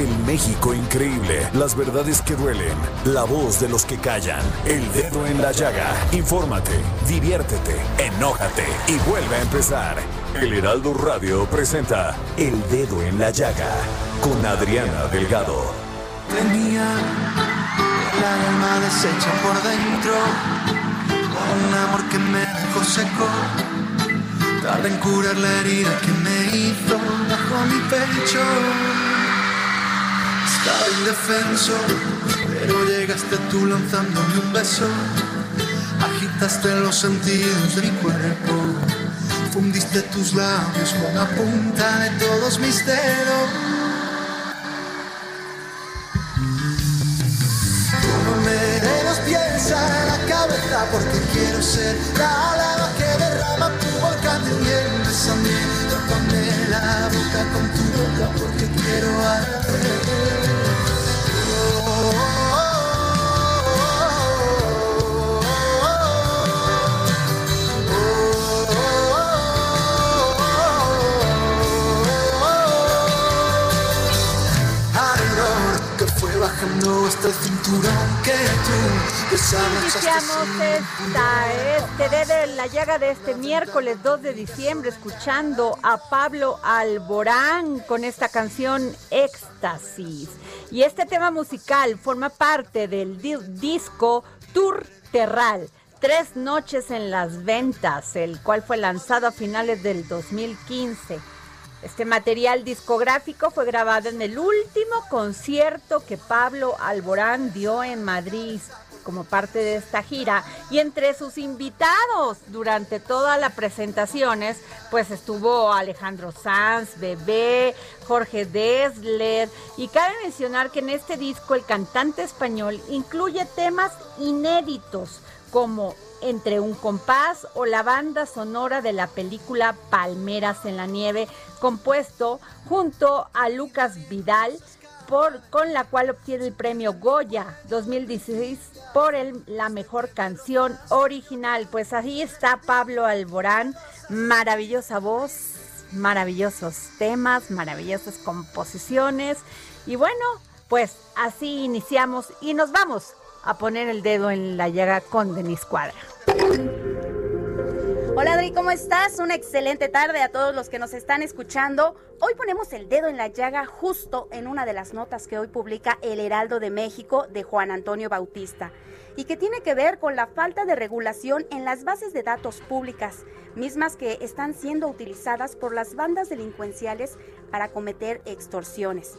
El México increíble, las verdades que duelen, la voz de los que callan, el dedo en la llaga. Infórmate, diviértete, enójate y vuelve a empezar. El Heraldo Radio presenta El Dedo en la Llaga con Adriana Delgado. Tenía la alma deshecha por dentro, un amor que me dejó seco. Tarde en curar la herida que me hizo bajo mi pecho. Estaba indefenso, pero llegaste tú lanzándome un beso. Agitaste los sentidos de mi cuerpo. Fundiste tus labios con la punta de todos mis dedos. Tómame de los pies a la cabeza porque quiero ser la lava que derrama tu volcán de miel. Bésame, tópame la boca con tu boca porque quiero arder. Iniciamos esta, este dedo en la llaga de este miércoles 2 de diciembre escuchando a Pablo Alborán con esta canción Éxtasis. Y este tema musical forma parte del di- disco Tour Terral. Tres noches en las ventas, el cual fue lanzado a finales del 2015. Este material discográfico fue grabado en el último concierto que Pablo Alborán dio en Madrid como parte de esta gira. Y entre sus invitados durante todas las presentaciones pues estuvo Alejandro Sanz, Bebé, Jorge Dessler. Y cabe mencionar que en este disco el cantante español incluye temas inéditos como entre un compás o la banda sonora de la película Palmeras en la Nieve, compuesto junto a Lucas Vidal, por, con la cual obtiene el premio Goya 2016 por el- la mejor canción original. Pues ahí está Pablo Alborán, maravillosa voz, maravillosos temas, maravillosas composiciones. Y bueno, pues así iniciamos y nos vamos a poner el dedo en la llaga con Denis Cuadra. Hola Adri, ¿cómo estás? Una excelente tarde a todos los que nos están escuchando. Hoy ponemos el dedo en la llaga justo en una de las notas que hoy publica El Heraldo de México de Juan Antonio Bautista y que tiene que ver con la falta de regulación en las bases de datos públicas, mismas que están siendo utilizadas por las bandas delincuenciales para cometer extorsiones.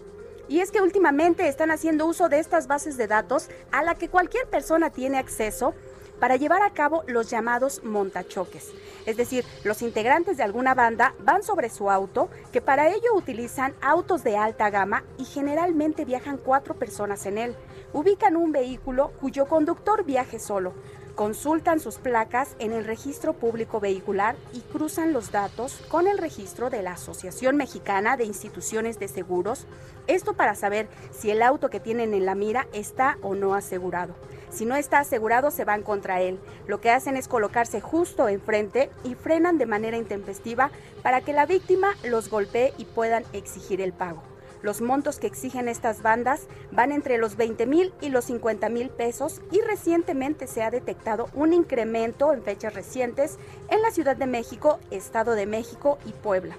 Y es que últimamente están haciendo uso de estas bases de datos a la que cualquier persona tiene acceso para llevar a cabo los llamados montachoques. Es decir, los integrantes de alguna banda van sobre su auto, que para ello utilizan autos de alta gama y generalmente viajan cuatro personas en él. Ubican un vehículo cuyo conductor viaje solo, consultan sus placas en el registro público vehicular y cruzan los datos con el registro de la Asociación Mexicana de Instituciones de Seguros, esto para saber si el auto que tienen en la mira está o no asegurado. Si no está asegurado, se van contra él. Lo que hacen es colocarse justo enfrente y frenan de manera intempestiva para que la víctima los golpee y puedan exigir el pago. Los montos que exigen estas bandas van entre los 20 mil y los 50 mil pesos y recientemente se ha detectado un incremento en fechas recientes en la Ciudad de México, Estado de México y Puebla.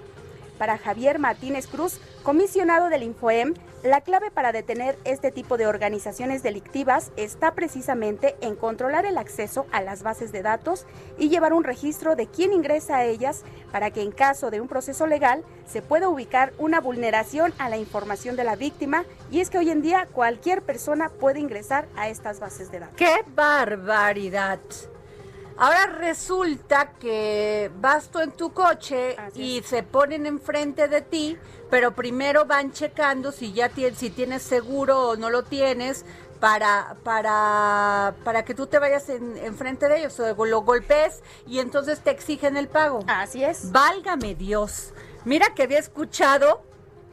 Para Javier Martínez Cruz, comisionado del Infoem, la clave para detener este tipo de organizaciones delictivas está precisamente en controlar el acceso a las bases de datos y llevar un registro de quién ingresa a ellas para que en caso de un proceso legal se pueda ubicar una vulneración a la información de la víctima y es que hoy en día cualquier persona puede ingresar a estas bases de datos. ¡Qué barbaridad! Ahora resulta que vas tú en tu coche y se ponen enfrente de ti, pero primero van checando si ya tienes, si tienes seguro o no lo tienes para, para, para que tú te vayas en, enfrente de ellos o lo golpes y entonces te exigen el pago. Así es. Válgame Dios. Mira que había escuchado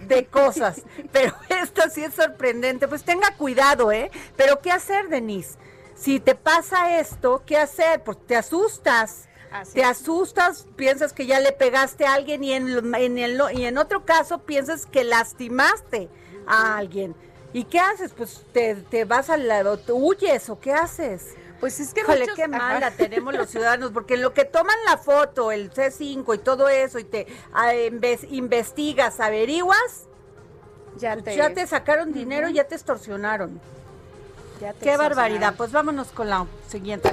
de cosas, pero esto sí es sorprendente. Pues tenga cuidado, ¿eh? Pero ¿qué hacer, Denise? Si te pasa esto, ¿qué hacer? Pues te asustas. te asustas, piensas que ya le pegaste a alguien y en, en el, y en otro caso piensas que lastimaste a alguien. ¿Y qué haces? Pues te, te vas al lado, te huyes o qué haces. Pues es que Híjole, qué mala tenemos los ciudadanos, porque en lo que toman la foto, el C5 y todo eso, y te investigas, averiguas, ya pues te, ya te sacaron dinero, ya te extorsionaron. Qué barbaridad. Pues vámonos con la siguiente.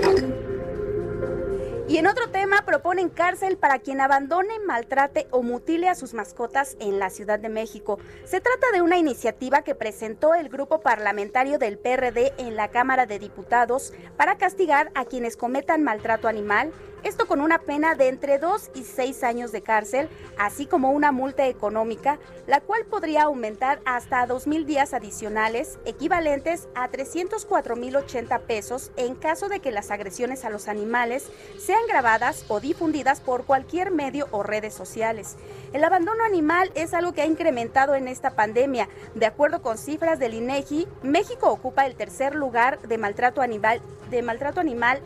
Y en otro tema, proponen cárcel para quien abandone, maltrate o mutile a sus mascotas en la Ciudad de México. Se trata de una iniciativa que presentó el grupo parlamentario del PRD en la Cámara de Diputados para castigar a quienes cometan maltrato animal, esto con una pena de entre 2 y 6 años de cárcel, así como una multa económica, la cual podría aumentar hasta 2 mil días adicionales, equivalentes a 304.080 pesos en caso de que las agresiones a los animales sean grabadas o difundidas por cualquier medio o redes sociales. El abandono animal es algo que ha incrementado en esta pandemia. De acuerdo con cifras del INEGI, México ocupa el tercer lugar de maltrato animal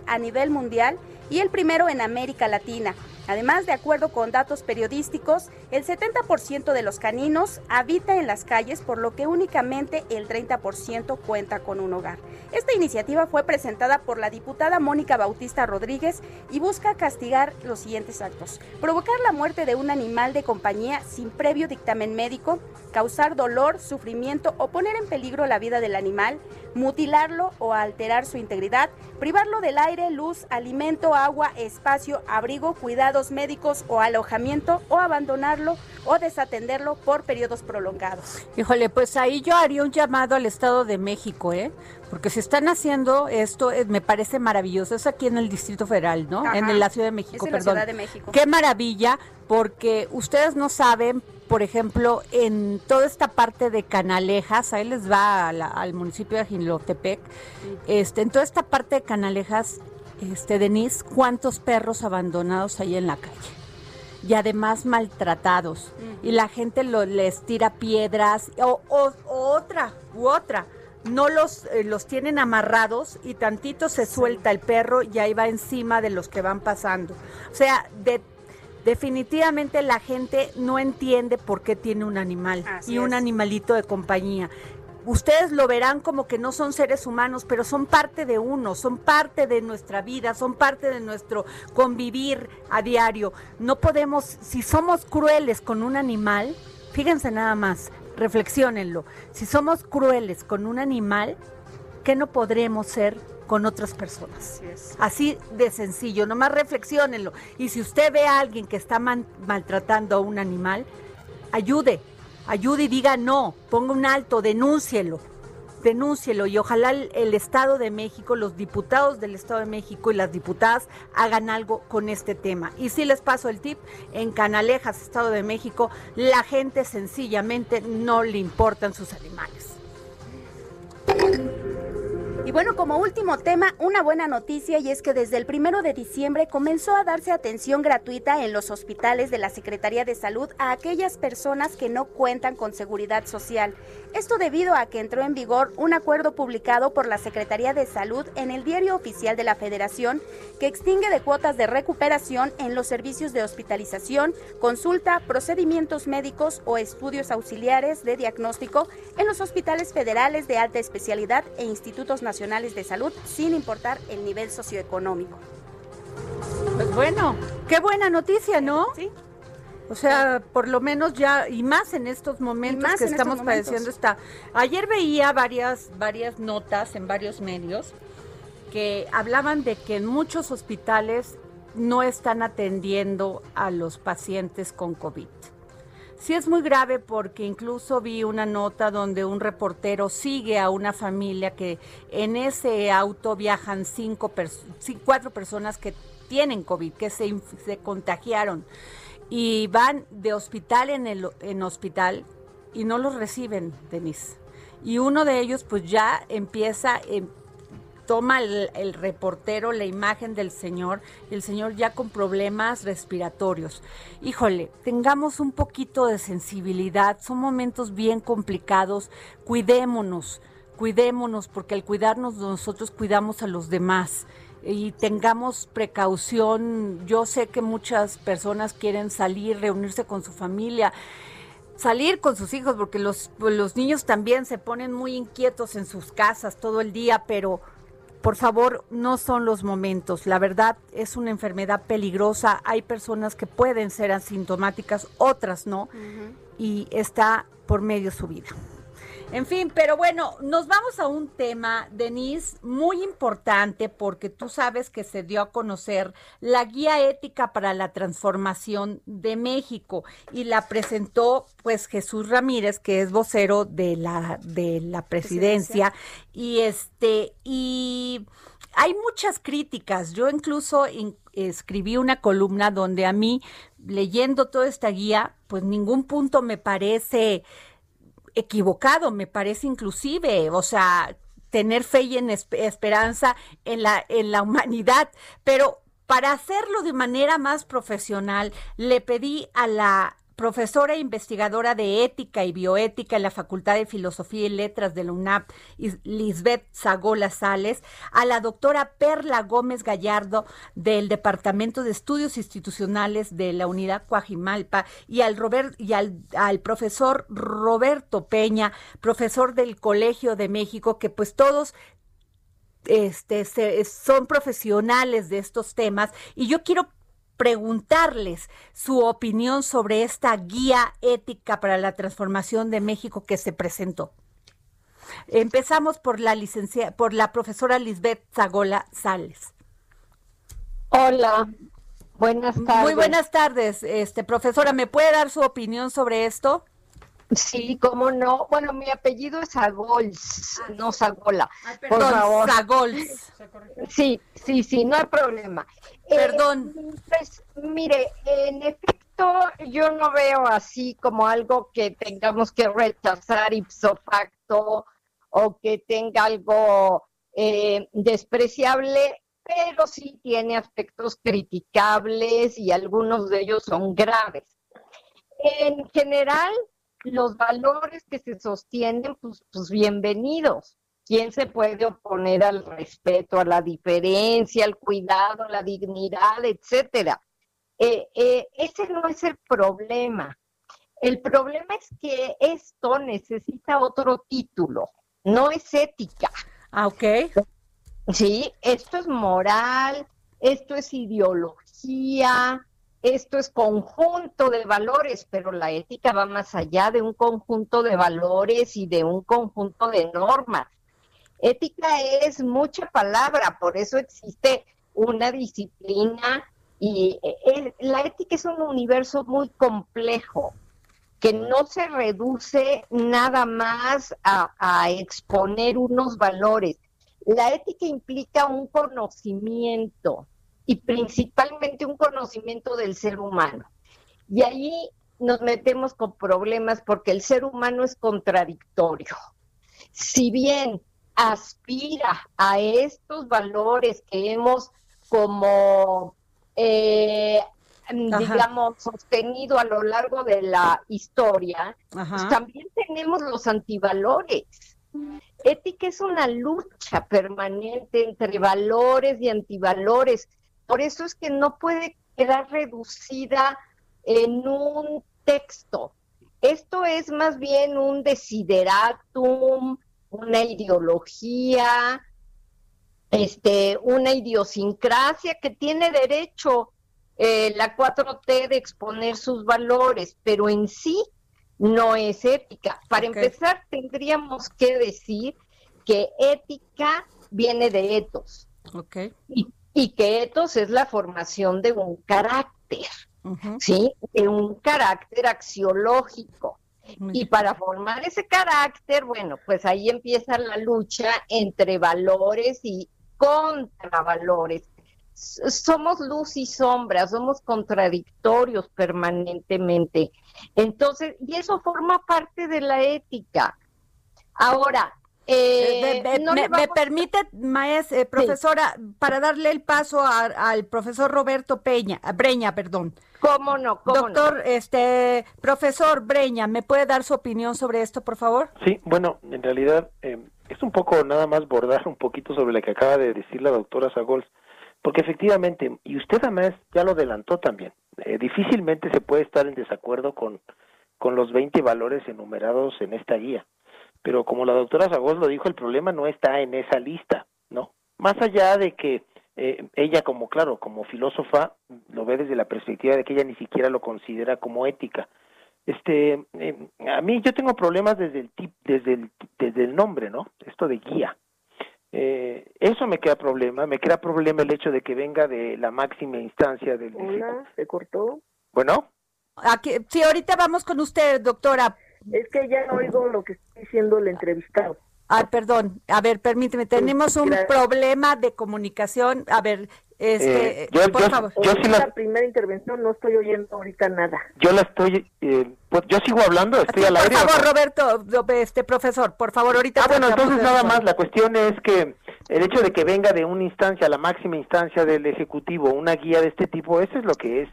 a nivel mundial y el primero en América Latina. Además, de acuerdo con datos periodísticos, el 70% de los caninos habita en las calles, por lo que únicamente el 30% cuenta con un hogar. Esta iniciativa fue presentada por la diputada Mónica Bautista Rodríguez y busca castigar los siguientes actos. Provocar la muerte de un animal de compañía sin previo dictamen médico, causar dolor, sufrimiento o poner en peligro la vida del animal, mutilarlo o alterar su integridad, privarlo del aire, luz, alimento, agua, espacio, abrigo, cuidados médicos o alojamiento o abandonarlo o desatenderlo por periodos prolongados. Híjole, pues ahí yo haría un llamado al Estado de México, ¿eh? Porque se están haciendo esto, eh, me parece maravilloso. Es aquí en el Distrito Federal, ¿no? en la Ciudad de México, en perdón. La Ciudad de México. Qué maravilla, porque ustedes no saben, por ejemplo, en toda esta parte de Canalejas, ahí les va al municipio de Jinlotepec, este, en toda esta parte de Canalejas, este, Denise, cuántos perros abandonados hay en la calle y además maltratados y la gente lo, les tira piedras o, otra u otra no los, eh, los tienen amarrados y tantito se suelta el perro y ahí va encima de los que van pasando. O sea, de, definitivamente la gente no entiende por qué tiene un animal y un animalito de compañía ustedes lo verán como que no son seres humanos, pero son parte de uno, son parte de nuestra vida, son parte de nuestro convivir a diario. No podemos, si somos crueles con un animal, fíjense nada más, reflexionenlo, si somos crueles con un animal, ¿qué no podremos ser con otras personas. Así, de sencillo, nomás reflexionenlo. Y si usted ve a alguien que está maltratando a un animal, ayude, ayude y diga no, ponga un alto, denúncielo, denúncielo y ojalá el, Estado de México, los diputados del Estado de México y las diputadas hagan algo con este tema. Y si les paso el tip, en Canalejas, Estado de México, la gente sencillamente no le importan sus animales. Y bueno, como último tema, una buena noticia y es que desde el primero de diciembre comenzó a darse atención gratuita en los hospitales de la Secretaría de Salud a aquellas personas que no cuentan con seguridad social. Esto debido a que entró en vigor un acuerdo publicado por la Secretaría de Salud en el Diario Oficial de la Federación que extingue de cuotas de recuperación en los servicios de hospitalización, consulta, procedimientos médicos o estudios auxiliares de diagnóstico en los hospitales federales de alta especialidad e institutos nacionales nacionales de salud sin importar el nivel socioeconómico. Pues bueno, qué buena noticia, ¿no? Sí. O sea, por lo menos ya, y más en estos momentos que estamos padeciendo esta. Ayer veía varias, varias notas en varios medios que hablaban de que en muchos hospitales no están atendiendo a los pacientes con COVID. Sí es muy grave porque incluso vi una nota donde un reportero sigue a una familia que en ese auto viajan cinco cuatro personas que tienen COVID, que se, se contagiaron y van de hospital en, el, en hospital y no los reciben, Denise. Y uno de ellos pues ya empieza, em, toma el, reportero la imagen del señor y el señor ya con problemas respiratorios. Híjole, tengamos un poquito de sensibilidad, son momentos bien complicados, cuidémonos, cuidémonos, porque al cuidarnos nosotros cuidamos a los demás y tengamos precaución. Yo sé que muchas personas quieren salir, reunirse con su familia salir con sus hijos, porque los, los niños también se ponen muy inquietos en sus casas todo el día, pero por favor, no son los momentos. La verdad es una enfermedad peligrosa. Hay personas que pueden ser asintomáticas, otras no, y está por medio su vida. En fin, pero bueno, nos vamos a un tema, Denise, muy importante porque tú sabes que se dio a conocer la guía ética para la transformación de México y la presentó pues Jesús Ramírez, que es vocero de la de la presidencia, y este y hay muchas críticas. Yo incluso escribí una columna donde a mí leyendo toda esta guía, pues ningún punto me parece equivocado, me parece inclusive, o sea, tener fe y en esperanza en la, en la humanidad, pero para hacerlo de manera más profesional, le pedí a la profesora e investigadora de ética y bioética en la Facultad de Filosofía y Letras de la UNAP, Lisbeth Zagola Sales, a la doctora Perla Gómez Gallardo del Departamento de Estudios Institucionales de la Unidad Coajimalpa y al, Robert, y al, profesor Roberto Peña, profesor del Colegio de México, que pues todos este, son profesionales de estos temas. Y yo quiero preguntarles su opinión sobre esta guía ética para la transformación de México que se presentó. Empezamos por la licencia, por la profesora Lisbeth Zagola Sales. Hola, buenas tardes. Muy buenas tardes, este profesora, ¿me puede dar su opinión sobre esto? Sí, cómo no. Bueno, mi apellido es Zagols, no Zagola. por favor. Zagols. Sí, sí, sí, no hay problema. Eh, Perdón. pues, mire, en efecto, yo no veo así como algo que tengamos que rechazar ipso facto o que tenga algo eh, despreciable, pero sí tiene aspectos criticables y algunos de ellos son graves. En general, los valores que se sostienen, pues, pues bienvenidos. ¿Quién se puede oponer al respeto, a la diferencia, al cuidado, a la dignidad, etcétera? Eh, eh, ese no es el problema. El problema es que esto necesita otro título, no es ética. Ah, ok. Sí, esto es moral, esto es ideología, esto es conjunto de valores, pero la ética va más allá de un conjunto de valores y de un conjunto de normas. Ética es mucha palabra, por eso existe una disciplina y eh, la ética es un universo muy complejo que no se reduce nada más a, a exponer unos valores. La ética implica un conocimiento, y principalmente un conocimiento del ser humano. Y ahí nos metemos con problemas porque el ser humano es contradictorio. Si bien aspira a estos valores que hemos como, eh, digamos, sostenido a lo largo de la historia, pues también tenemos los antivalores. Ética es una lucha permanente entre valores y antivalores por eso es que no puede quedar reducida en un texto. Esto es más bien un desideratum, una ideología, este, una idiosincrasia que tiene derecho eh, la 4T de exponer sus valores, pero en sí no es ética. Para empezar, tendríamos que decir que ética viene de etos. Okay. Y, que etos es la formación de un carácter, ¿sí? De un carácter axiológico. y para formar ese carácter, bueno, pues ahí empieza la lucha entre valores y contravalores somos luz y sombra, somos contradictorios permanentemente. Entonces, y eso forma parte de la ética. Ahora, eh, me, permite, maestra, eh, profesora, para darle el paso al profesor Roberto Peña, Breña, perdón. ¿Cómo no? Doctor, este, profesor Breña, ¿me puede dar su opinión sobre esto, por favor? Sí, bueno, en realidad eh, es un poco nada más bordar un poquito sobre lo que acaba de decir la doctora Sagols porque efectivamente, y usted además ya lo adelantó también, eh, difícilmente se puede estar en desacuerdo con, con los 20 valores enumerados en esta guía. Pero como la doctora Zagos lo dijo, el problema no está en esa lista, ¿no? Más allá de que eh, ella como, claro, como filósofa, lo ve desde la perspectiva de que ella ni siquiera lo considera como ética. Este, eh, a mí yo tengo problemas desde el tip, desde el, desde el nombre, ¿no? Esto de guía. Eh, eso me queda problema, me queda problema el hecho de que venga de la máxima instancia del... Hola, ¿se cortó? Bueno. Aquí, sí, ahorita vamos con usted, doctora. Es que ya no oigo lo que diciendo el entrevistado. Ah, perdón. A ver, permíteme. Tenemos un problema de comunicación. A ver, este, eh, yo, por favor. Yo sí la... primera intervención no estoy oyendo ahorita nada. Yo la estoy, eh, pues, yo sigo hablando, estoy al aire. Por favor, Roberto, este profesor, por favor, ahorita. Ah, bueno, entonces nada más, la cuestión es que el hecho de que venga de una instancia, la máxima instancia del Ejecutivo, una guía de este tipo, eso es lo que es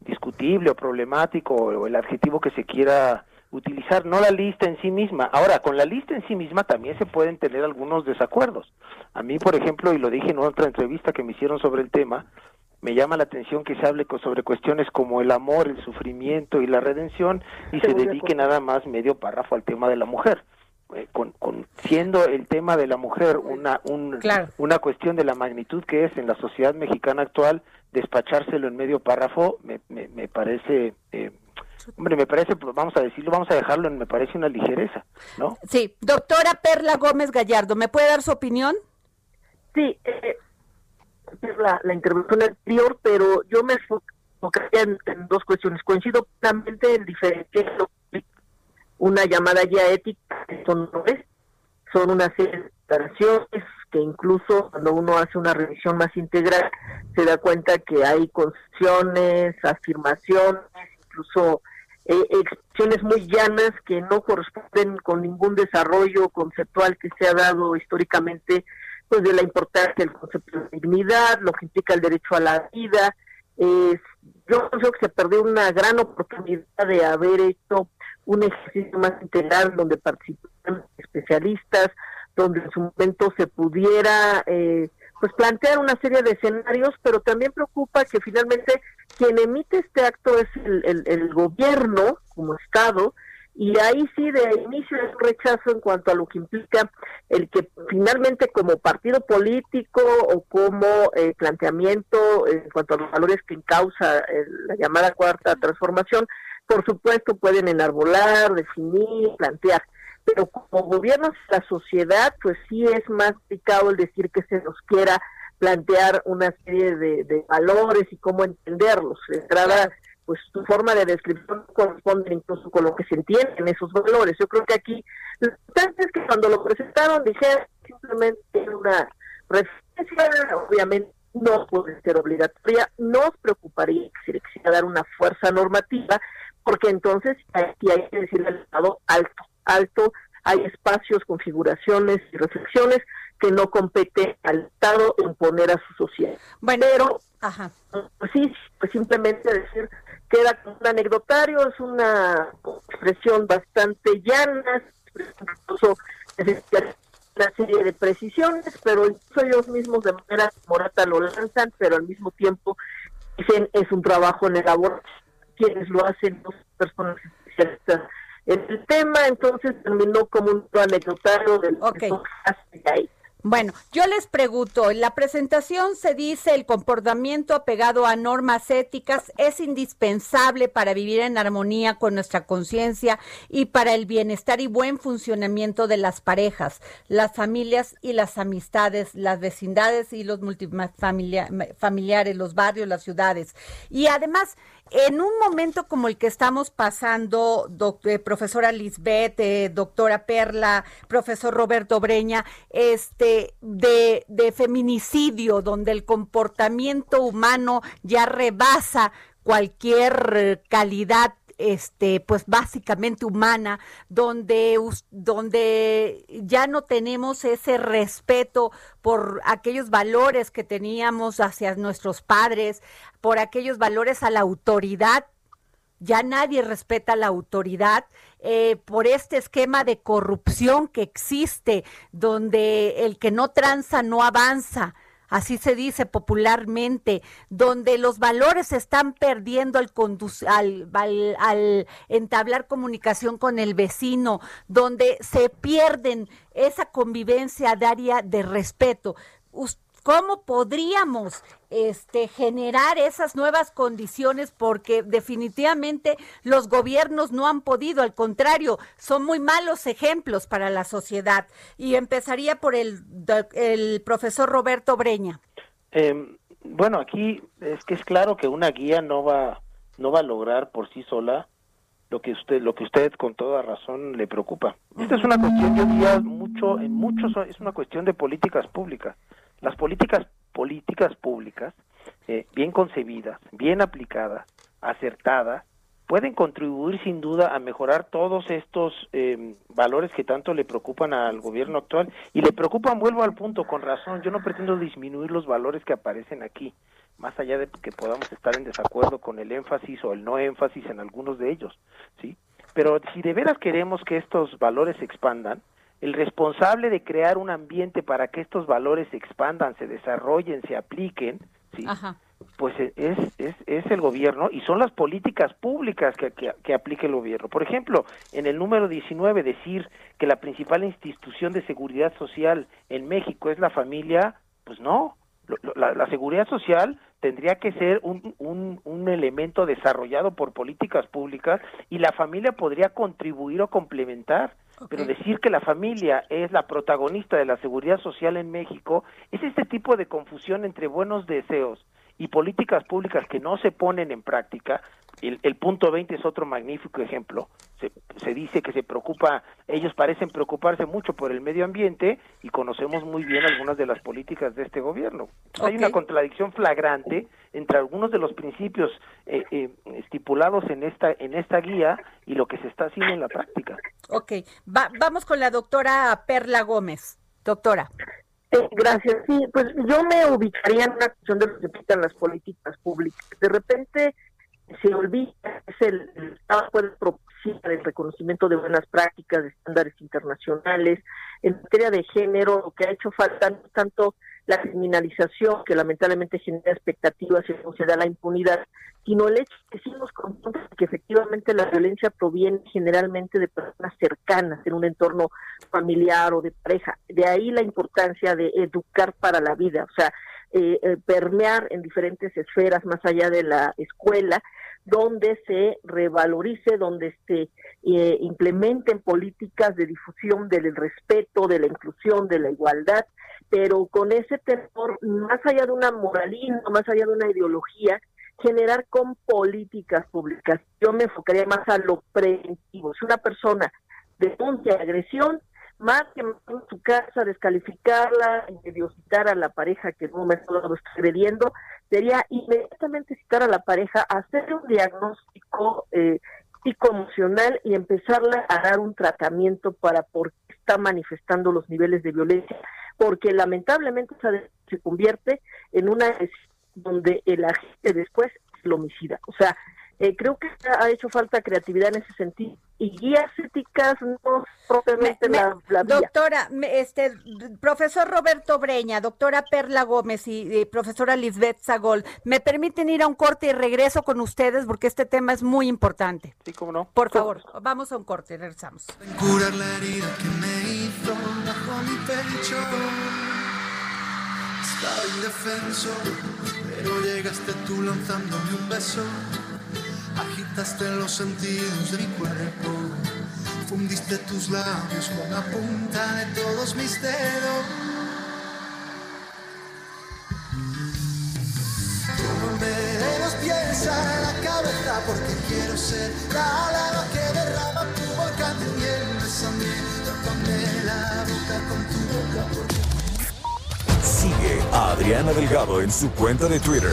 discutible o problemático o el adjetivo que se quiera utilizar, no la lista en sí misma. Ahora, con la lista en sí misma también se pueden tener algunos desacuerdos. A mí, por ejemplo, y lo dije en otra entrevista que me hicieron sobre el tema, me llama la atención que se hable sobre cuestiones como el amor, el sufrimiento y la redención y se dedique nada más medio párrafo al tema de la mujer. Eh, con, siendo el tema de la mujer una una cuestión de la magnitud que es en la sociedad mexicana actual despachárselo en medio párrafo me, me, parece eh, Hombre, me parece, pues, vamos a decirlo, vamos a dejarlo en, me parece una ligereza, ¿no? Sí, doctora Perla Gómez Gallardo, ¿me puede dar su opinión? Sí, eh, la, la intervención anterior, pero yo me enfocaría en, dos cuestiones. Coincido plenamente en diferenciar una llamada ya ética, son, son una serie de declaraciones que incluso cuando uno hace una revisión más integral se da cuenta que hay concesiones, afirmaciones, incluso eh, expresiones muy llanas que no corresponden con ningún desarrollo conceptual que se ha dado históricamente pues de la importancia del concepto de dignidad, lo que implica el derecho a la vida. yo creo que se perdió una gran oportunidad de haber hecho un ejercicio más integral donde participan especialistas, donde en su momento se pudiera eh, pues plantear una serie de escenarios, pero también preocupa que finalmente quien emite este acto es el, el, gobierno como Estado, y ahí sí de inicio es un rechazo en cuanto a lo que implica el que finalmente como partido político o como eh, planteamiento en cuanto a los valores que encausa eh, la llamada cuarta transformación, por supuesto pueden enarbolar, definir, plantear, pero como gobiernos la sociedad, pues sí es más complicado el decir que se nos quiera plantear una serie de, valores y cómo entenderlos. De entrada, pues su forma de descripción corresponde incluso con lo que se entiende en esos valores. Yo creo que aquí, lo importante es que cuando lo presentaron dijeron simplemente una referencia, obviamente no puede ser obligatoria, nos preocuparía se le quisiera dar una fuerza normativa, porque entonces aquí hay que decirle al Estado alto, alto, hay espacios, configuraciones y reflexiones que no compete al Estado imponer a su sociedad. Bueno, pero ajá. Pues sí, pues simplemente decir queda como un anecdotario, es una expresión bastante llana, incluso una serie de precisiones, pero incluso ellos mismos de manera morata lo lanzan, pero al mismo tiempo dicen es un trabajo en el labor quienes lo hacen, dos personas especialistas el tema, entonces terminó como un anecdotario del okay. Bueno, yo les pregunto, en la presentación se dice el comportamiento apegado a normas éticas es indispensable para vivir en armonía con nuestra conciencia y para el bienestar y buen funcionamiento de las parejas, las familias y las amistades, las vecindades y los multifamiliares, los barrios, las ciudades. Y además, en un momento como el que estamos pasando, doctor, eh, profesora Lisbeth, eh, doctora Perla, profesor Roberto Breña, este, de, de feminicidio, donde el comportamiento humano ya rebasa cualquier calidad este, pues básicamente humana, donde, donde ya no tenemos ese respeto por aquellos valores que teníamos hacia nuestros padres, por aquellos valores a la autoridad. Ya nadie respeta la autoridad eh, por este esquema de corrupción que existe, donde el que no tranza no avanza así se dice popularmente, donde los valores se están perdiendo al, al, al, entablar comunicación con el vecino, donde se pierden esa convivencia diaria de respeto. ¿Cómo podríamos este, generar esas nuevas condiciones? Porque definitivamente los gobiernos no han podido, al contrario, son muy malos ejemplos para la sociedad. Y empezaría por el, el profesor Roberto Breña. Eh, bueno, aquí es que es claro que una guía no va, no va a lograr por sí sola lo que usted lo que usted con toda razón le preocupa. Esta es una cuestión yo diría mucho en muchos es una cuestión de políticas públicas. Las políticas políticas públicas, eh, bien concebidas, bien aplicadas, acertadas, pueden contribuir sin duda a mejorar todos estos eh, valores que tanto le preocupan al gobierno actual y le preocupan, vuelvo al punto, con razón, yo no pretendo disminuir los valores que aparecen aquí, más allá de que podamos estar en desacuerdo con el énfasis o el no énfasis en algunos de ellos, ¿sí? Pero si de veras queremos que estos valores se expandan, el responsable de crear un ambiente para que estos valores se expandan, se desarrollen, se apliquen, ¿sí? pues e, es, es, es, el gobierno y son las políticas públicas que, que, aplique el gobierno. Por ejemplo, en el número 19 decir que la principal institución de seguridad social en México es la familia, pues no, la, la seguridad social tendría que ser un, un, un, elemento desarrollado por políticas públicas y la familia podría contribuir o complementar. Pero decir que la familia es la protagonista de la seguridad social en México es este tipo de confusión entre buenos deseos y políticas públicas que no se ponen en práctica, el, el punto 20 es otro magnífico ejemplo, se, se, dice que se preocupa, ellos parecen preocuparse mucho por el medio ambiente y conocemos muy bien algunas de las políticas de este gobierno. Hay una contradicción flagrante entre algunos de los principios eh, eh, estipulados en esta, en esta guía y lo que se está haciendo en la práctica. Ok, vamos con la doctora Perla Gómez. Doctora. Eh, gracias. Sí, pues yo me ubicaría en una cuestión de lo que las políticas públicas. De repente se olvida es el, Estado puede propiciar el reconocimiento de buenas prácticas, de estándares internacionales. En materia de género, lo que ha hecho falta no tanto la criminalización que lamentablemente genera expectativas y no se da la impunidad, sino el hecho que sí nos que efectivamente la violencia proviene generalmente de personas cercanas en un entorno familiar o de pareja. De ahí la importancia de educar para la vida, o sea, eh, eh, permear en diferentes esferas más allá de la escuela, donde se revalorice, donde se eh, implementen políticas de difusión del respeto, de la inclusión, de la igualdad, pero con ese temor, más allá de una moralina, más allá de una ideología, generar con políticas públicas. Yo me enfocaría más a lo preventivo. Si una persona denuncia agresión, más que en su casa, descalificarla, citar a la pareja que momento lo está agrediendo, sería inmediatamente citar a la pareja, hacer un diagnóstico eh, psicoemocional y empezarle a dar un tratamiento para por qué está manifestando los niveles de violencia, porque lamentablemente se convierte en una donde el agente después es el homicida. O sea, eh, creo que ha hecho falta creatividad en ese sentido y guías éticas no propiamente la, Doctora, este, profesor Roberto Breña, doctora Perla Gómez y, profesora Lisbeth Zagol, ¿me permiten ir a un corte y regreso con ustedes porque este tema es muy importante? Sí, cómo no. Por favor, vamos a un corte y regresamos. Curar la herida que me hizo bajo mi pecho Estaba indefenso, pero llegaste tú lanzándome un beso. Agitaste los sentidos de mi cuerpo. Fundiste tus labios con la punta de todos mis dedos. Tómame de los pies a la cabeza porque quiero ser la lava que derrama tu boca de miel. Bésame, tócame la boca con tu boca porque Sigue a Adriana Delgado en su cuenta de Twitter,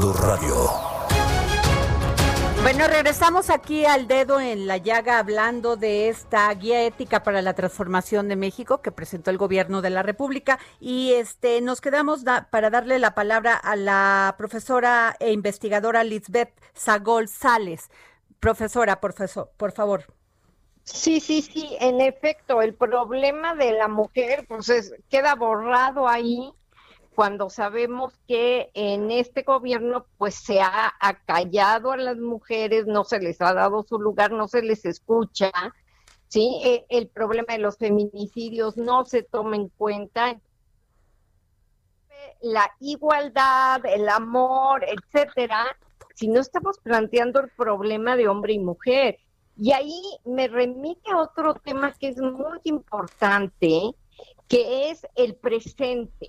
Heraldo Radio. Bueno, regresamos aquí al dedo en la llaga hablando de esta guía ética para la transformación de México que presentó el gobierno de la República y este nos quedamos da- para darle la palabra a la profesora e investigadora Lisbeth Sagol Sales. Profesora, profesor, por favor. Sí, sí, sí, en efecto, el problema de la mujer pues es- queda borrado ahí cuando sabemos que en este gobierno pues se ha acallado a las mujeres, no se les ha dado su lugar, no se les escucha, ¿sí? E- El problema de los feminicidios no se toma en cuenta. La igualdad, el amor, etcétera, si no estamos planteando el problema de hombre y mujer. Y ahí me remite a otro tema que es muy importante, que es el presente.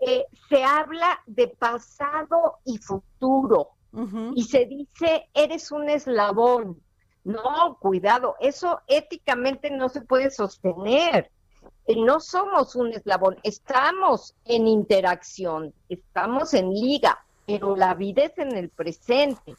Eh, se habla de pasado y futuro y se dice, eres un eslabón. No, cuidado, eso éticamente no se puede sostener. Eh, No somos un eslabón, estamos en interacción, estamos en liga, pero la vida es en el presente.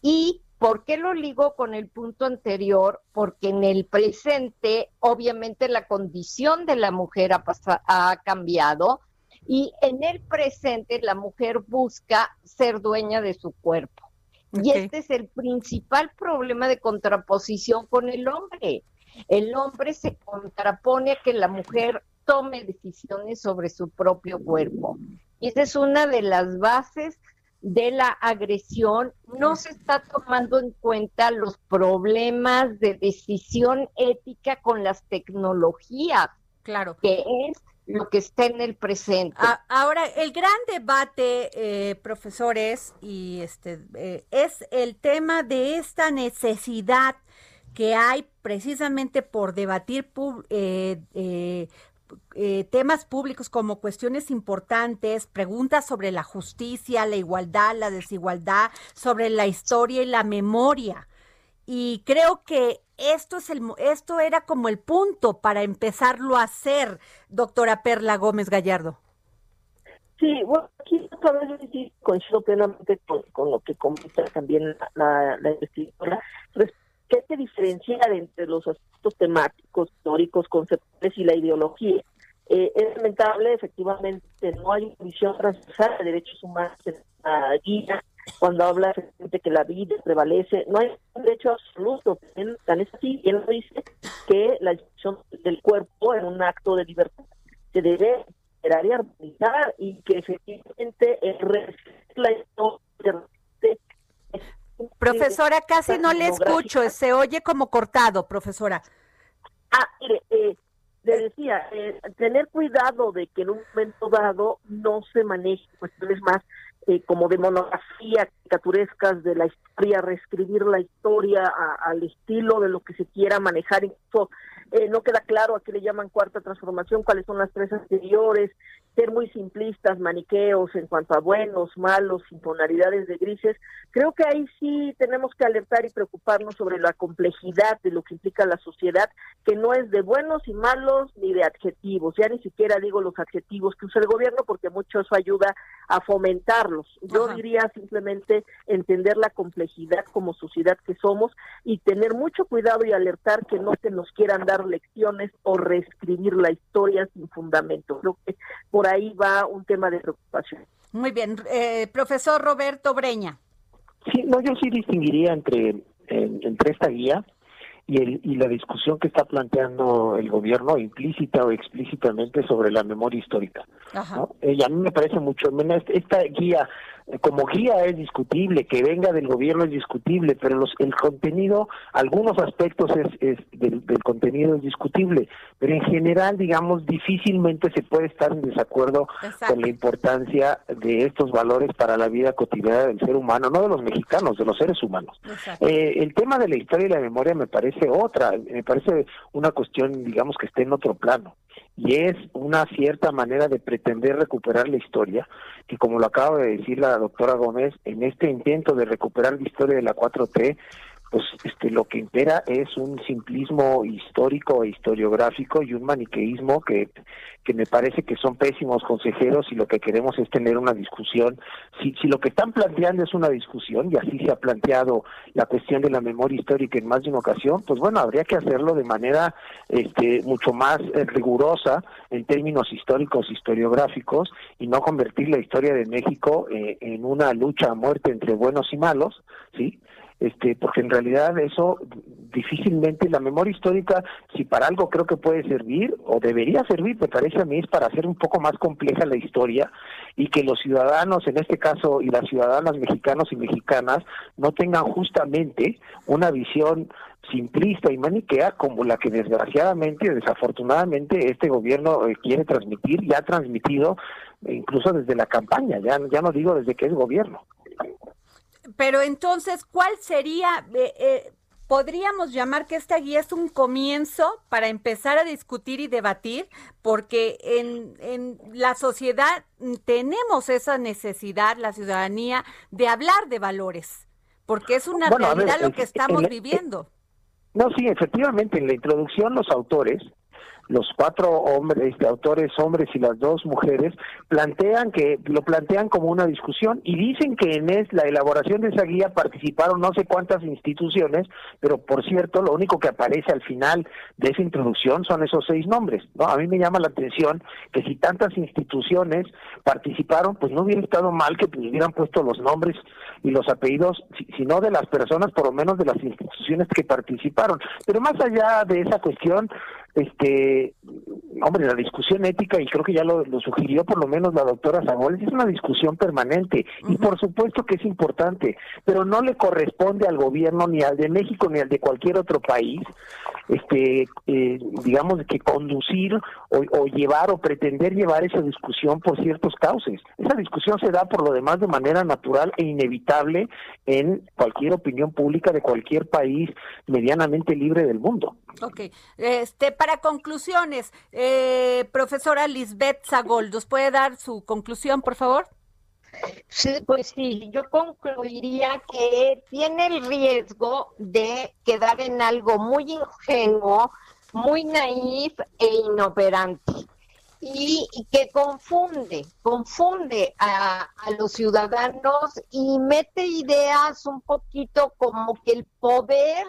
¿Y por qué lo ligo con el punto anterior? Porque en el presente, obviamente, la condición de la mujer ha, ha cambiado y en el presente la mujer busca ser dueña de su cuerpo. Y este es el principal problema de contraposición con el hombre. El hombre se contrapone a que la mujer tome decisiones sobre su propio cuerpo. Y esa es una de las bases de la agresión. No se está tomando en cuenta los problemas de decisión ética con las tecnologías, Claro. que es lo que está en el presente. A- ahora, el gran debate, eh, profesores, y este eh, es el tema de esta necesidad que hay precisamente por debatir eh, eh, temas públicos como cuestiones importantes, preguntas sobre la justicia, la igualdad, la desigualdad, sobre la historia y la memoria. Y creo que esto es el esto era como el punto para empezarlo a hacer, doctora Perla Gómez Gallardo. Sí, bueno, aquí otra vez sí coincido plenamente con, lo que comenta también la, la, la investigadora, que hay que diferenciar entre los aspectos temáticos, históricos, conceptuales y la ideología. Eh, es lamentable, efectivamente, no hay una visión transversal de derechos humanos en la guía, cuando habla efectivamente que la vida prevalece, no hay un derecho absoluto, también tan es así, él dice que la decisión del cuerpo en un acto de libertad se debe esperar y armonizar y que efectivamente el respeto la historia Profesora, casi no le escucho, se oye como cortado, profesora. Ah, mire, eh, le decía, eh, tener cuidado de que en un momento dado no se maneje cuestiones más eh, como de monografía, caricaturescas de la historia, reescribir la historia al estilo de lo que se quiera manejar. Incluso eh, no queda claro a qué le llaman cuarta transformación, cuáles son las tres anteriores, ser muy simplistas, maniqueos en cuanto a buenos, malos, sin tonalidades de grises. Creo que ahí sí tenemos que alertar y preocuparnos sobre la complejidad de lo que implica la sociedad, que no es de buenos y malos ni de adjetivos. Ya ni siquiera digo los adjetivos que usa el gobierno porque mucho eso ayuda a fomentarlos. Yo Ajá. diría simplemente entender la complejidad como sociedad que somos y tener mucho cuidado y alertar que no se nos quieran dar dar lecciones o reescribir la historia sin fundamento. Creo que por ahí va un tema de preocupación. Muy bien, eh, profesor Roberto Breña. Sí, no, yo sí distinguiría entre, entre esta guía y, el, y la discusión que está planteando el gobierno implícita o explícitamente sobre la memoria histórica. ¿no? Eh, y a mí me parece mucho menos esta guía como guía es discutible, que venga del gobierno es discutible, pero los, el contenido, algunos aspectos es, es del, contenido es discutible, pero en general, digamos, difícilmente se puede estar en desacuerdo con la importancia de estos valores para la vida cotidiana del ser humano, no de los mexicanos, de los seres humanos. Eh, el tema de la historia y la memoria me parece otra, me parece una cuestión, digamos, que esté en otro plano y es una cierta manera de pretender recuperar la historia, que como lo acaba de decir la doctora Gómez, en este intento de recuperar la historia de la 4T, pues este, lo que impera es un simplismo histórico e historiográfico y un maniqueísmo que, que me parece que son pésimos consejeros y lo que queremos es tener una discusión. Si, si lo que están planteando es una discusión, y así se ha planteado la cuestión de la memoria histórica en más de una ocasión, pues bueno, habría que hacerlo de manera este, mucho más eh, rigurosa en términos históricos, historiográficos, y no convertir la historia de México eh, en una lucha a muerte entre buenos y malos, ¿sí? Este porque en realidad eso difícilmente la memoria histórica si para algo creo que puede servir o debería servir me parece a mí es para hacer un poco más compleja la historia y que los ciudadanos en este caso y las ciudadanas mexicanos y mexicanas no tengan justamente una visión simplista y maniquea como la que desgraciadamente desafortunadamente este gobierno eh, quiere transmitir y ha transmitido incluso desde la campaña ya ya no digo desde que es gobierno pero entonces, ¿cuál sería? Eh, eh, podríamos llamar que esta guía es un comienzo para empezar a discutir y debatir, porque en, en la sociedad tenemos esa necesidad, la ciudadanía, de hablar de valores, porque es una realidad lo que estamos viviendo. No, sí, efectivamente, en la introducción los autores los cuatro hombres, de autores hombres y las dos mujeres, plantean que lo plantean como una discusión y dicen que en es, la elaboración de esa guía participaron no sé cuántas instituciones, pero por cierto, lo único que aparece al final de esa introducción son esos seis nombres, ¿no? A mí me llama la atención que si tantas instituciones participaron, pues no hubiera estado mal que pues, hubieran puesto los nombres y los apellidos, si, no de las personas, por lo menos de las instituciones que participaron. Pero más allá de esa cuestión, este, hombre, la discusión ética, y creo que ya lo, sugirió por lo menos la doctora Zagoles, es una discusión permanente, y por supuesto que es importante, pero no le corresponde al gobierno ni al de México ni al de cualquier otro país, este, eh, digamos que conducir o, llevar o pretender llevar esa discusión por ciertos cauces. Esa discusión se da por lo demás de manera natural e inevitable en cualquier opinión pública de cualquier país medianamente libre del mundo. Ok, este, para conclusiones, eh, profesora Lisbeth Zagol, ¿nos puede dar su conclusión, por favor? Sí, pues sí, yo concluiría que tiene el riesgo de quedar en algo muy ingenuo, muy naif e inoperante. Y, que confunde, confunde a, a, los ciudadanos y mete ideas un poquito como que el poder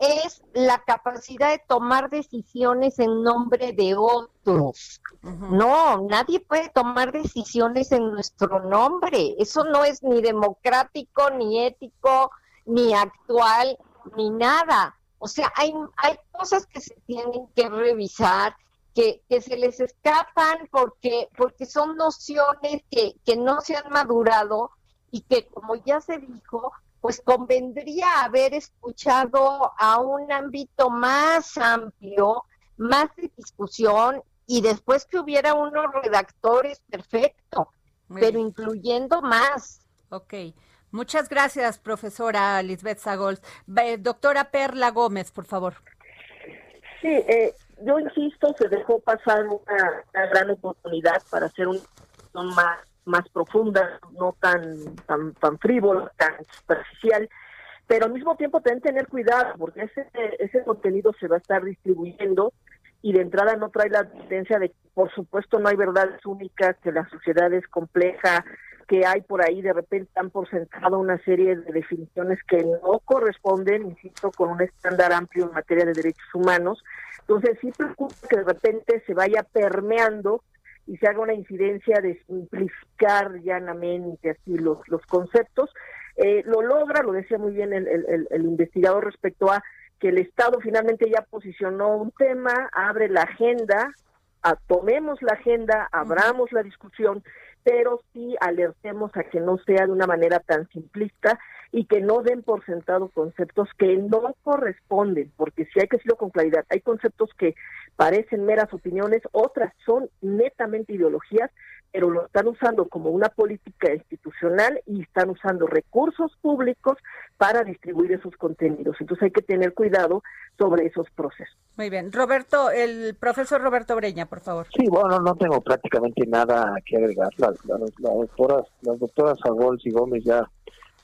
es la capacidad de tomar decisiones en nombre de otros. No, nadie puede tomar decisiones en nuestro nombre. Eso no es ni democrático, ni ético, ni actual, ni nada. O sea, hay, hay cosas que se tienen que revisar, que, que se les escapan porque, porque son nociones que, que no se han madurado y que, como ya se dijo, pues convendría haber escuchado a un ámbito más amplio, más de discusión y después que hubiera unos redactores, perfecto, pero incluyendo más. Ok. Muchas gracias, profesora Lisbeth Sagols. Doctora Perla Gómez, por favor. Sí, eh, yo insisto, se dejó pasar una, gran oportunidad para hacer un más más profunda, no tan, tan, tan frívola, tan superficial, pero al mismo tiempo también tener cuidado, porque ese, ese contenido se va a estar distribuyendo y de entrada no trae la tendencia de que, por supuesto, no hay verdades únicas, que la sociedad es compleja, que hay por ahí de repente han por sentado una serie de definiciones que no corresponden, insisto, con un estándar amplio en materia de derechos humanos. Entonces sí preocupa que de repente se vaya permeando y se haga una incidencia de simplificar llanamente así los, los conceptos. Eh, lo logra, lo decía muy bien el, el, investigador respecto a que el Estado finalmente ya posicionó un tema, abre la agenda, tomemos la agenda, abramos la discusión, pero sí alertemos a que no sea de una manera tan simplista y que no den por sentado conceptos que no corresponden, porque si hay que decirlo con claridad, hay conceptos que parecen meras opiniones, otras son netamente ideologías, pero lo están usando como una política institucional y están usando recursos públicos para distribuir esos contenidos. Entonces hay que tener cuidado sobre esos procesos. Muy bien. Roberto, el profesor Roberto Breña, por favor. Sí, bueno, no tengo prácticamente nada que agregar. Las, doctoras, las doctoras Agols y Gómez ya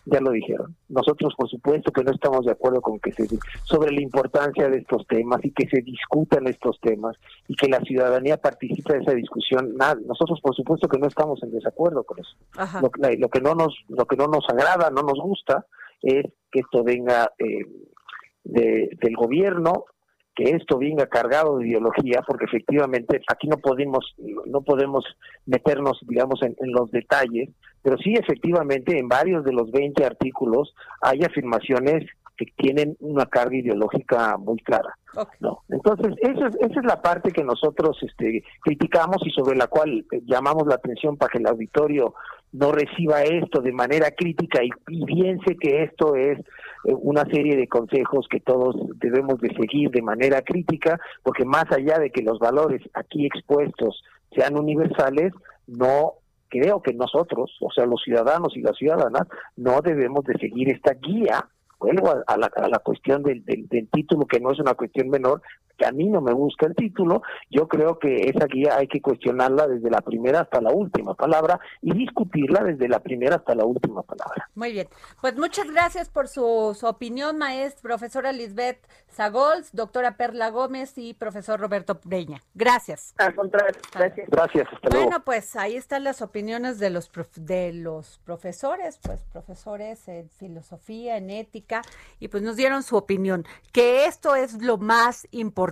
ya lo dijeron. Nosotros, por supuesto, que no estamos de acuerdo con que se sobre la importancia de estos temas y que se discutan estos temas y que la ciudadanía participe de esa discusión. Nada, nosotros, por supuesto, que no estamos en desacuerdo con eso. Lo, lo, que no nos lo que no nos agrada, no nos gusta, es que esto venga eh, de, del gobierno que esto venga cargado de ideología, porque efectivamente aquí no podemos, no podemos meternos, digamos, en, los detalles, pero sí efectivamente en varios de los 20 artículos hay afirmaciones que tienen una carga ideológica muy clara. ¿no? Entonces, esa es, esa es la parte que nosotros este, criticamos y sobre la cual llamamos la atención para que el auditorio no reciba esto de manera crítica y, piense que esto es eh, una serie de consejos que todos debemos de seguir de manera crítica, porque más allá de que los valores aquí expuestos sean universales, no creo que nosotros, o sea, los ciudadanos y las ciudadanas, no debemos de seguir esta guía vuelvo a, la, a la, cuestión del, del, título, que no es una cuestión menor, que a mí no me gusta el título, yo creo que esa guía hay que cuestionarla desde la primera hasta la última palabra y discutirla desde la primera hasta la última palabra. Muy bien, pues muchas gracias por su, opinión, maestra, profesora Lisbeth Zagols, doctora Perla Gómez y profesor Roberto Breña. Gracias. Al contrario, gracias. Gracias, Bueno, pues ahí están las opiniones de los, de los profesores, pues profesores en filosofía, en ética, y pues nos dieron su opinión, que esto es lo más importante.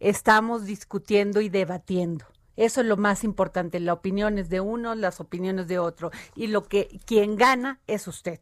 Estamos discutiendo y debatiendo. Eso es lo más importante, las opiniones de uno, las opiniones de otro. Y lo que quien gana es usted,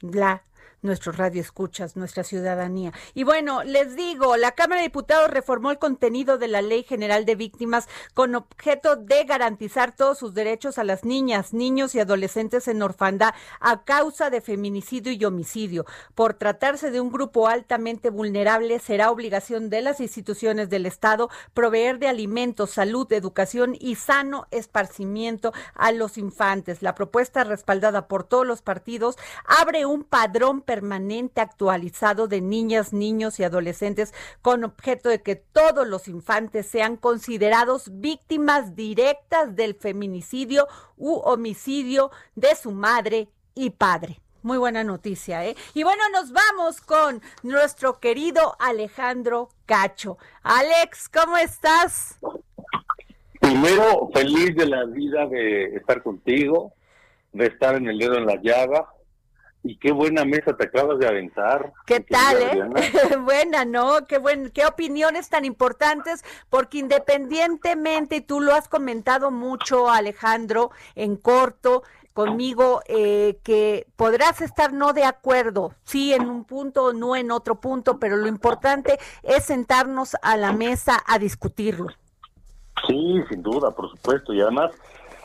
la nuestro radio escuchas, nuestra ciudadanía. Y bueno, les digo, la Cámara de Diputados reformó el contenido de la Ley General de Víctimas con objeto de garantizar todos sus derechos a las niñas, niños y adolescentes en orfandad a causa de feminicidio y homicidio. Por tratarse de un grupo altamente vulnerable, será obligación de las instituciones del Estado proveer de alimentos, salud, educación y sano esparcimiento a los infantes. La propuesta respaldada por todos los partidos abre un padrón permanente actualizado de niñas, niños y adolescentes con objeto de que todos los infantes sean considerados víctimas directas del feminicidio u homicidio de su madre y padre. Muy buena noticia, ¿eh? Y bueno, nos vamos con nuestro querido Alejandro Cacho. Alex, ¿cómo estás? Primero, feliz de la vida de estar contigo, de estar en el dedo en la llaga, y qué buena mesa te acabas de aventar. ¿Qué tal, eh? buena, ¿no? Qué buen, qué opiniones tan importantes, porque independientemente, y tú lo has comentado mucho, Alejandro, en corto, conmigo, eh, que podrás estar no de acuerdo, sí en un punto, no en otro punto, pero lo importante es sentarnos a la mesa a discutirlo. Sí, sin duda, por supuesto, y además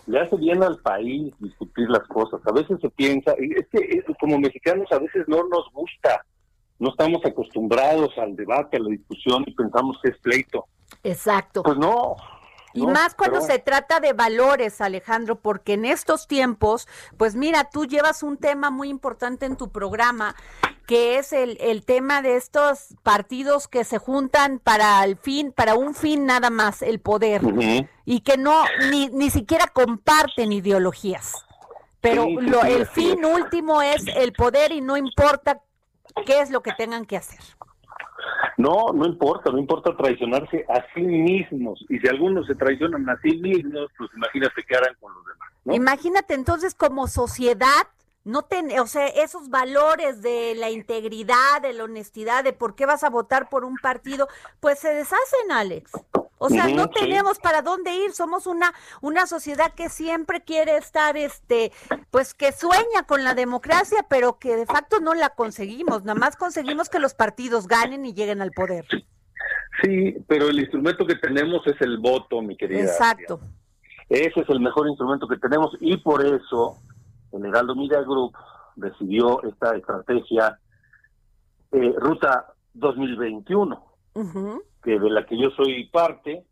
le hace bien al país discutir las cosas. A veces se piensa, es que eh, como mexicanos a veces no nos gusta, no estamos acostumbrados al debate, a la discusión y pensamos que es pleito. Exacto. Pues no. Y más cuando se trata de valores, Alejandro, porque en estos tiempos, pues mira, tú llevas un tema muy importante en tu programa que es el, el tema de estos partidos que se juntan para el fin, para un fin nada más, el poder, y que no ni, ni siquiera comparten ideologías. Pero lo, el fin último es el poder y no importa qué es lo que tengan que hacer. No, no importa, no importa traicionarse a sí mismos. Y si algunos se traicionan a sí mismos, pues imagínate qué harán con los demás. Imagínate entonces como sociedad, no ten, o sea, esos valores de la integridad, de la honestidad, de por qué vas a votar por un partido, pues se deshacen, Alex. O sea, no sí. tenemos para dónde ir, somos una una sociedad que siempre quiere estar este pues que sueña con la democracia, pero que de facto no la conseguimos, nada más conseguimos que los partidos ganen y lleguen al poder. Sí, pero el instrumento que tenemos es el voto, mi querida. Exacto. Ese es el mejor instrumento que tenemos y por eso el Heraldo Media Group decidió esta estrategia eh, Ruta 2021, Ujú. Que de la que yo soy parte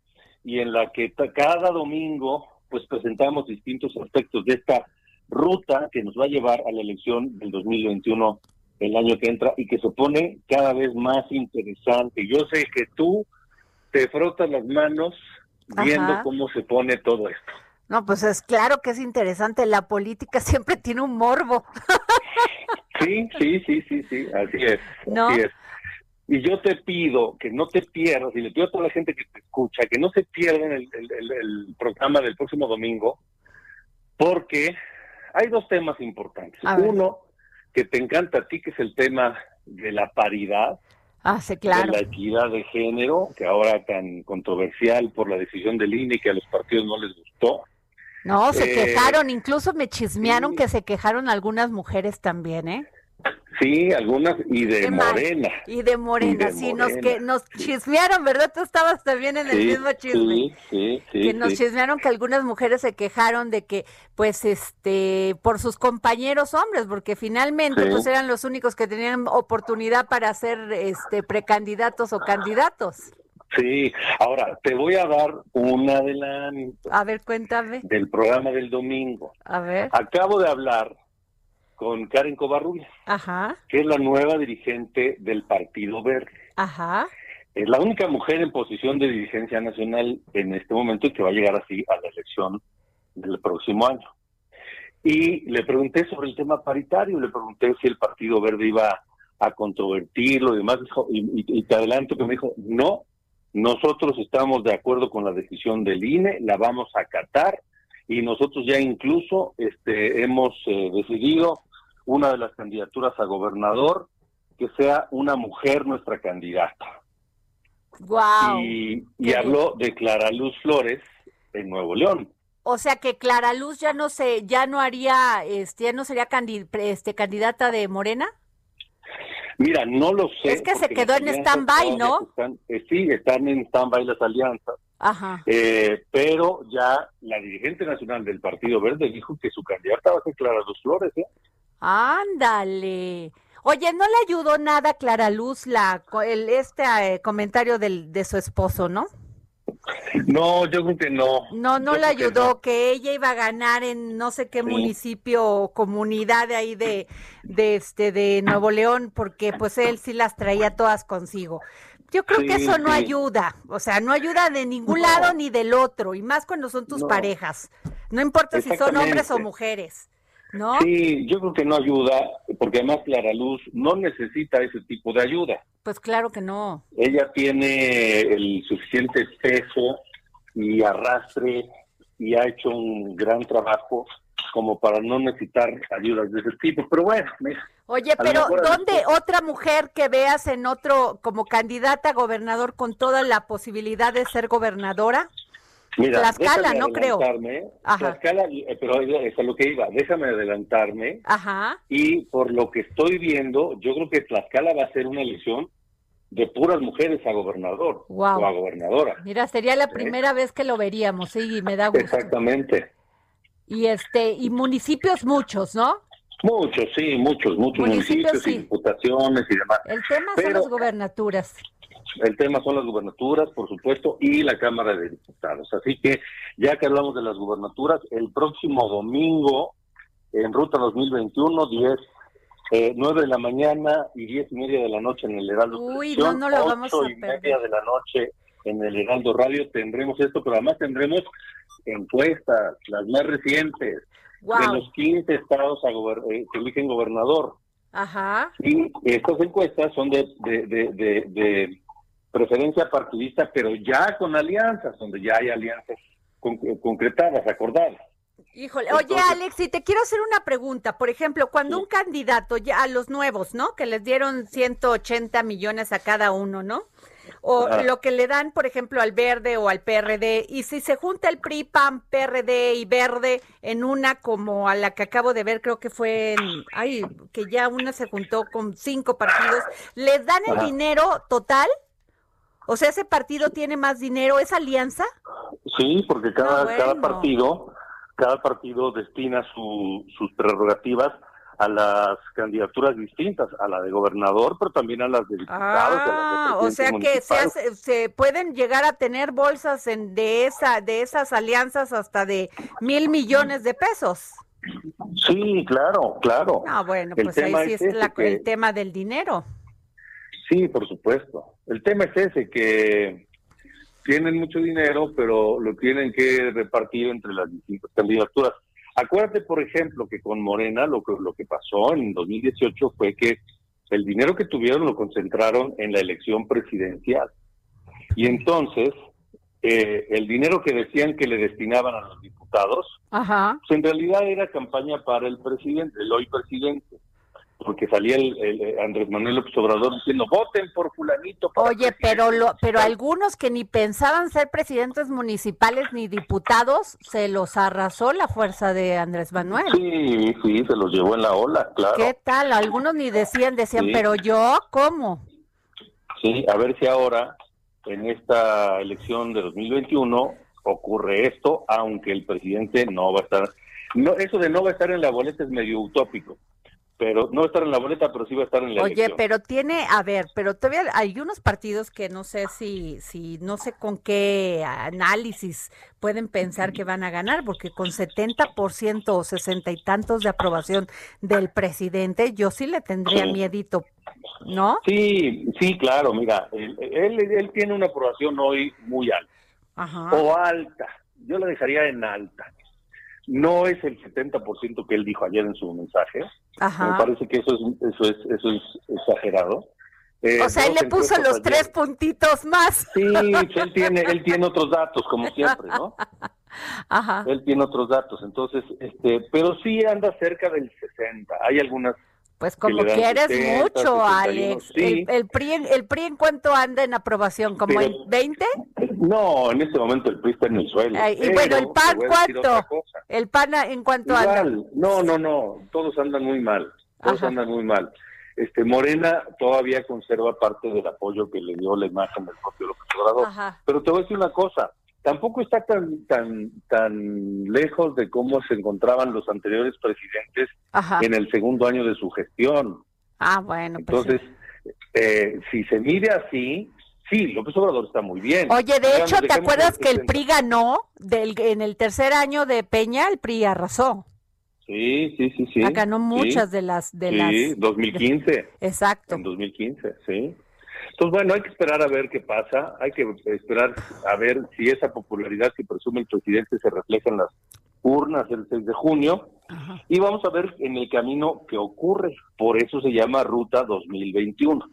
y en la que cada domingo pues presentamos distintos aspectos de esta ruta que nos va a llevar a la elección del 2021 el año que entra y que se pone cada vez más interesante. Yo sé que tú te frotas las manos viendo Ajá. cómo se pone todo esto. No, pues es claro que es interesante, la política siempre tiene un morbo. Sí, sí, sí, sí, sí, así es, ¿No? así es. Y yo te pido que no te pierdas, y le pido a toda la gente que te escucha, que no se pierdan el, el- el- el programa del próximo domingo, porque hay dos temas importantes. Uno, que te encanta a ti, que es el tema de la paridad, Ah, sí, claro. de la equidad de género, que ahora tan controversial por la decisión del INE que a los partidos no les gustó. No, se Eh, quejaron, incluso me chismearon sí. que se quejaron algunas mujeres también, ¿eh? Sí, algunas, y de. Morena. Y de Morena, de sí, nos que nos chismearon, ¿verdad? Tú estabas también en el Sí, mismo chisme. sí, sí, sí, que nos sí. chismearon que algunas mujeres se quejaron de que, pues, este, por sus compañeros hombres, porque finalmente, Sí. pues, eran los únicos que tenían oportunidad para ser, este, precandidatos o candidatos. Sí, ahora te voy a dar un adelanto A ver, cuéntame. del programa del domingo. A ver. Acabo de hablar con Karen Covarrubias, Ajá, que es la nueva dirigente del Partido Verde. ajá. Es la única mujer en posición de dirigencia nacional en este momento y que va a llegar así a la elección del próximo año. Y le pregunté sobre el tema paritario, le pregunté si el Partido Verde iba a controvertirlo y demás, dijo, y, y- y te adelanto que me dijo, no, nosotros estamos de acuerdo con la decisión del INE, la vamos a acatar y nosotros ya incluso este, hemos eh, decidido una de las candidaturas a gobernador que sea una mujer nuestra candidata. Wow. Y, y habló de Clara Luz Flores en Nuevo León. O sea que Clara Luz ya no se, ya no haría, este, ya no sería candi- pre- este, candidata de Morena. Mira, no lo sé. Es que se quedó en stand-by, ¿no? están- eh, sí, están en stand-by las alianzas. Ajá. Eh, pero ya la dirigente nacional del Partido Verde dijo que su candidata va a ser Clara Luz Flores. ¿eh? Ándale. Oye, ¿no le ayudó nada a Clara Luz la, el, este eh, comentario del, de su esposo, no? No, yo creo que no. No, no Yo le que ayudó, que ella iba a ganar en no sé qué Sí. municipio o comunidad de ahí de, de este de Nuevo León, porque pues él sí las traía todas consigo. Yo creo que Sí, eso no ayuda, o sea, no ayuda de ningún No. lado ni del otro, y más cuando son tus No. parejas. No importa si son hombres o mujeres, ¿no? Sí, yo creo que no ayuda, porque además Clara Luz no necesita ese tipo de ayuda. Pues claro que no. Ella tiene el suficiente peso y arrastre y ha hecho un gran trabajo como para no necesitar ayudas de ese tipo. Pero bueno, mira, Oye, pero ¿dónde otra mujer que veas en otro como candidata a gobernador con toda la posibilidad de ser gobernadora? Mira, Tlaxcala, no creo. Ajá. Tlaxcala, eh, pero es a lo que iba, déjame adelantarme. Ajá. Y por lo que estoy viendo, yo creo que Tlaxcala va a ser una elección de puras mujeres a gobernador Guau. o a gobernadora. Mira, sería la primera vez que lo veríamos, sí, y me da gusto. Exactamente. Y este, y municipios muchos, ¿no? Muchos, sí, muchos, muchos Municipios, municipios sí. y diputaciones y demás. El tema son las gobernaturas. El tema son las gubernaturas, por supuesto, y la Cámara de Diputados. Así que, ya que hablamos de las gubernaturas, el próximo domingo, en Ruta 2021, 10, eh, 9 de la mañana y 10 y media de la noche en el Heraldo Uy, no, no lo vamos ocho a y perder. media de la noche en el Heraldo Radio tendremos esto, pero además tendremos encuestas, las más recientes, de los 15 estados a eh, que eligen gobernador. Ajá. Y estas encuestas son de, de, de, de, de preferencia partidista, pero ya con alianzas, donde ya hay alianzas concretadas, acordadas. Híjole, oye Alex, y te quiero hacer una pregunta. Por ejemplo, cuando un candidato, ya a los nuevos, ¿no? Que les dieron 180 millones a cada uno, ¿no? O lo que le dan, por ejemplo, al verde o al PRD, y si se junta el PRI, PAN, PRD y verde en una como a la que acabo de ver, creo que fue, en, ay, que ya una se juntó con cinco partidos, ¿les dan el dinero total? O sea, ese partido tiene más dinero, ¿esa alianza? Sí, porque cada, cada partido cada partido destina sus prerrogativas a las candidaturas distintas, a la de gobernador, pero también a las de diputados. Ah, o sea que se, se, pueden llegar a tener bolsas en, de, esa, de esas alianzas hasta de mil millones de pesos. Sí, claro, claro. Ah, bueno, pues ahí sí es, el tema del dinero. Sí, por supuesto. El tema es ese, que tienen mucho dinero, pero lo tienen que repartir entre las distintas candidaturas. Acuérdate, por ejemplo, que con Morena lo que, lo que pasó en 2018 fue que el dinero que tuvieron lo concentraron en la elección presidencial. Y entonces, eh, el dinero que decían que le destinaban a los diputados, pues en realidad era campaña para el presidente, el hoy presidente porque salía el, Andrés Manuel López Obrador diciendo voten por fulanito. Oye, pero lo, pero algunos que ni pensaban ser presidentes municipales ni diputados, se los arrasó la fuerza de Andrés Manuel. Sí, sí, se los llevó en la ola, claro. ¿Qué tal? Algunos ni decían, decían, pero yo, ¿cómo? Sí, a ver si ahora, en esta elección de 2021, ocurre esto, aunque el presidente no va a estar... No, eso de no va a estar en la boleta es medio utópico pero no va a estar en la boleta, pero sí va a estar en la Oye, pero tiene, a ver, pero todavía hay unos partidos que no sé si, si, no sé con qué análisis pueden pensar que van a ganar, porque con 70% o 60 y tantos de aprobación del presidente, yo sí le tendría miedito, ¿no? Sí, sí, claro, mira, él, él, tiene una aprobación hoy muy alta, Ajá. o alta, yo la dejaría en alta no es el 70% que él dijo ayer en su mensaje. Me parece que eso es, eso es, eso es exagerado. Eh, o sea, él le puso los tres puntitos más. Sí, él tiene, él tiene otros datos, como siempre, ¿no? Ajá. Él tiene otros datos, entonces, este, pero sí anda cerca del 60. Hay algunas pues como quieres mucho, Alex. El, PRI, ¿El PRI en cuánto anda en aprobación? ¿Como en 20? No, en este momento el PRI está en el suelo. y bueno, ¿el PAN cuánto? ¿El PAN en cuánto anda? No, no, no, todos andan muy mal, todos andan muy mal. Este Morena todavía conserva parte del apoyo que le dio la imagen del propio López Obrador. Pero te voy a decir una cosa, tampoco está tan tan tan lejos de cómo se encontraban los anteriores presidentes en el segundo año de su gestión. Ah, bueno. Pues Entonces, eh, si se mide así, sí, López Obrador está muy bien. Oye, de hecho, ¿te acuerdas que el PRI ganó del, en el tercer año de Peña? El PRI arrasó. Sí, sí, sí, sí. ganó muchas de las... De sí, 2015. exacto. En 2015, sí. Entonces, bueno, hay que esperar a ver qué pasa, hay que esperar a ver si esa popularidad que presume el presidente se refleja en las urnas el 6 de junio y vamos a ver en el camino qué ocurre. Por eso se llama Ruta 2021.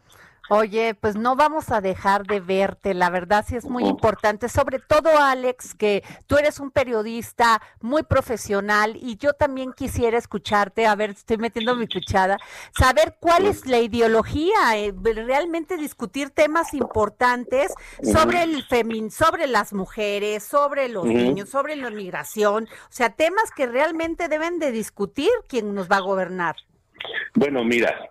Oye, pues no vamos a dejar de verte, la verdad sí es muy importante, sobre todo Alex, que tú eres un periodista muy profesional y yo también quisiera escucharte, a ver, estoy metiendo mi cuchada, saber cuál es la ideología, eh, realmente discutir temas importantes sobre el femin, sobre las mujeres, sobre los niños, sobre la migración, o sea, temas que realmente deben de discutir quién nos va a gobernar. Bueno, mira,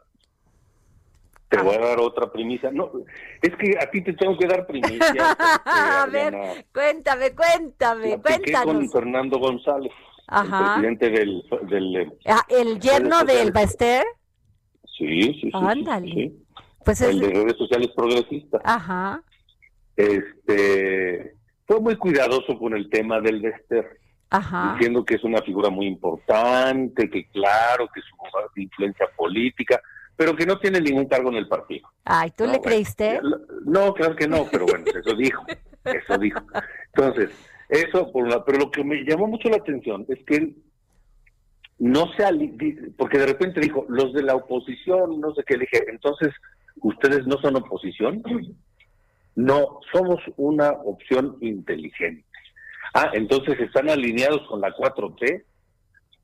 te voy a dar otra primicia. No, es que a ti te tengo que dar primicia. a ver, cuéntame, cuéntame, cuéntanos. con Fernando González, el presidente del... del ah, ¿El yerno del Baester? Sí, sí, sí. Ándale. Pues el de redes sociales progresistas. Ajá. Este, fue muy cuidadoso con el tema del Baester. Ajá. diciendo que es una figura muy importante, que claro, que su influencia política, pero que no tiene ningún cargo en el partido. Ay, ¿tú le creíste? No, claro que no, pero bueno, eso dijo, eso dijo. Entonces, eso por una, pero lo que me llamó mucho la atención es que él no se porque de repente dijo, los de la oposición, no sé qué, le dije, entonces, ¿ustedes no son oposición? No, somos una opción inteligente. Ah, entonces están alineados con la 4T.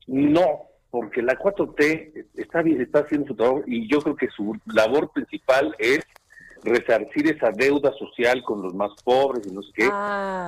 No, porque la 4T está bien, está haciendo su trabajo y yo creo que su labor principal es resarcir esa deuda social con los más pobres y no sé qué,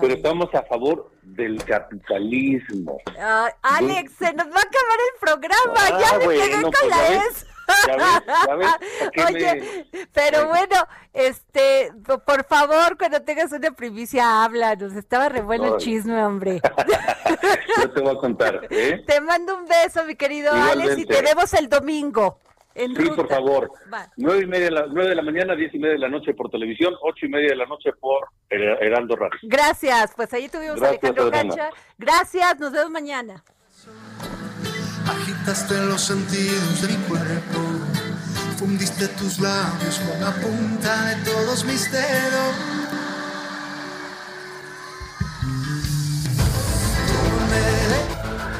pero estamos a favor del capitalismo. Ah, Alex, se nos va a acabar el programa. Ah, ya me bueno, pegué con pues, la S. ya ves, ya ves, ¿para qué Oye, me- pero bueno, este, po- por favor, cuando tengas una primicia, háblanos. Estaba re bueno el chisme, hombre. Yo te voy a contar, ¿eh? te mando un beso, mi querido Alex, y te vemos el domingo. En Sí, ruta. por favor. Va. Nueve y media, de la- nueve de la mañana, diez y media de la noche por televisión, ocho y media de la noche por Her- Heraldo Radio. Gracias, pues ahí tuvimos a Gracias, Alejandro. Cacha. Gracias, nos vemos mañana. Agitaste los sentidos de mi cuerpo, fundiste tus labios con la punta de todos mis dedos.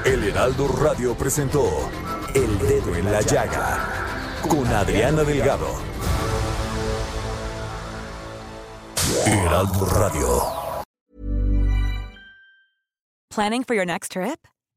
El Heraldo Radio presentó El Dedo en la Llaga con Adriana Delgado. Heraldo Radio. Planning for your next trip?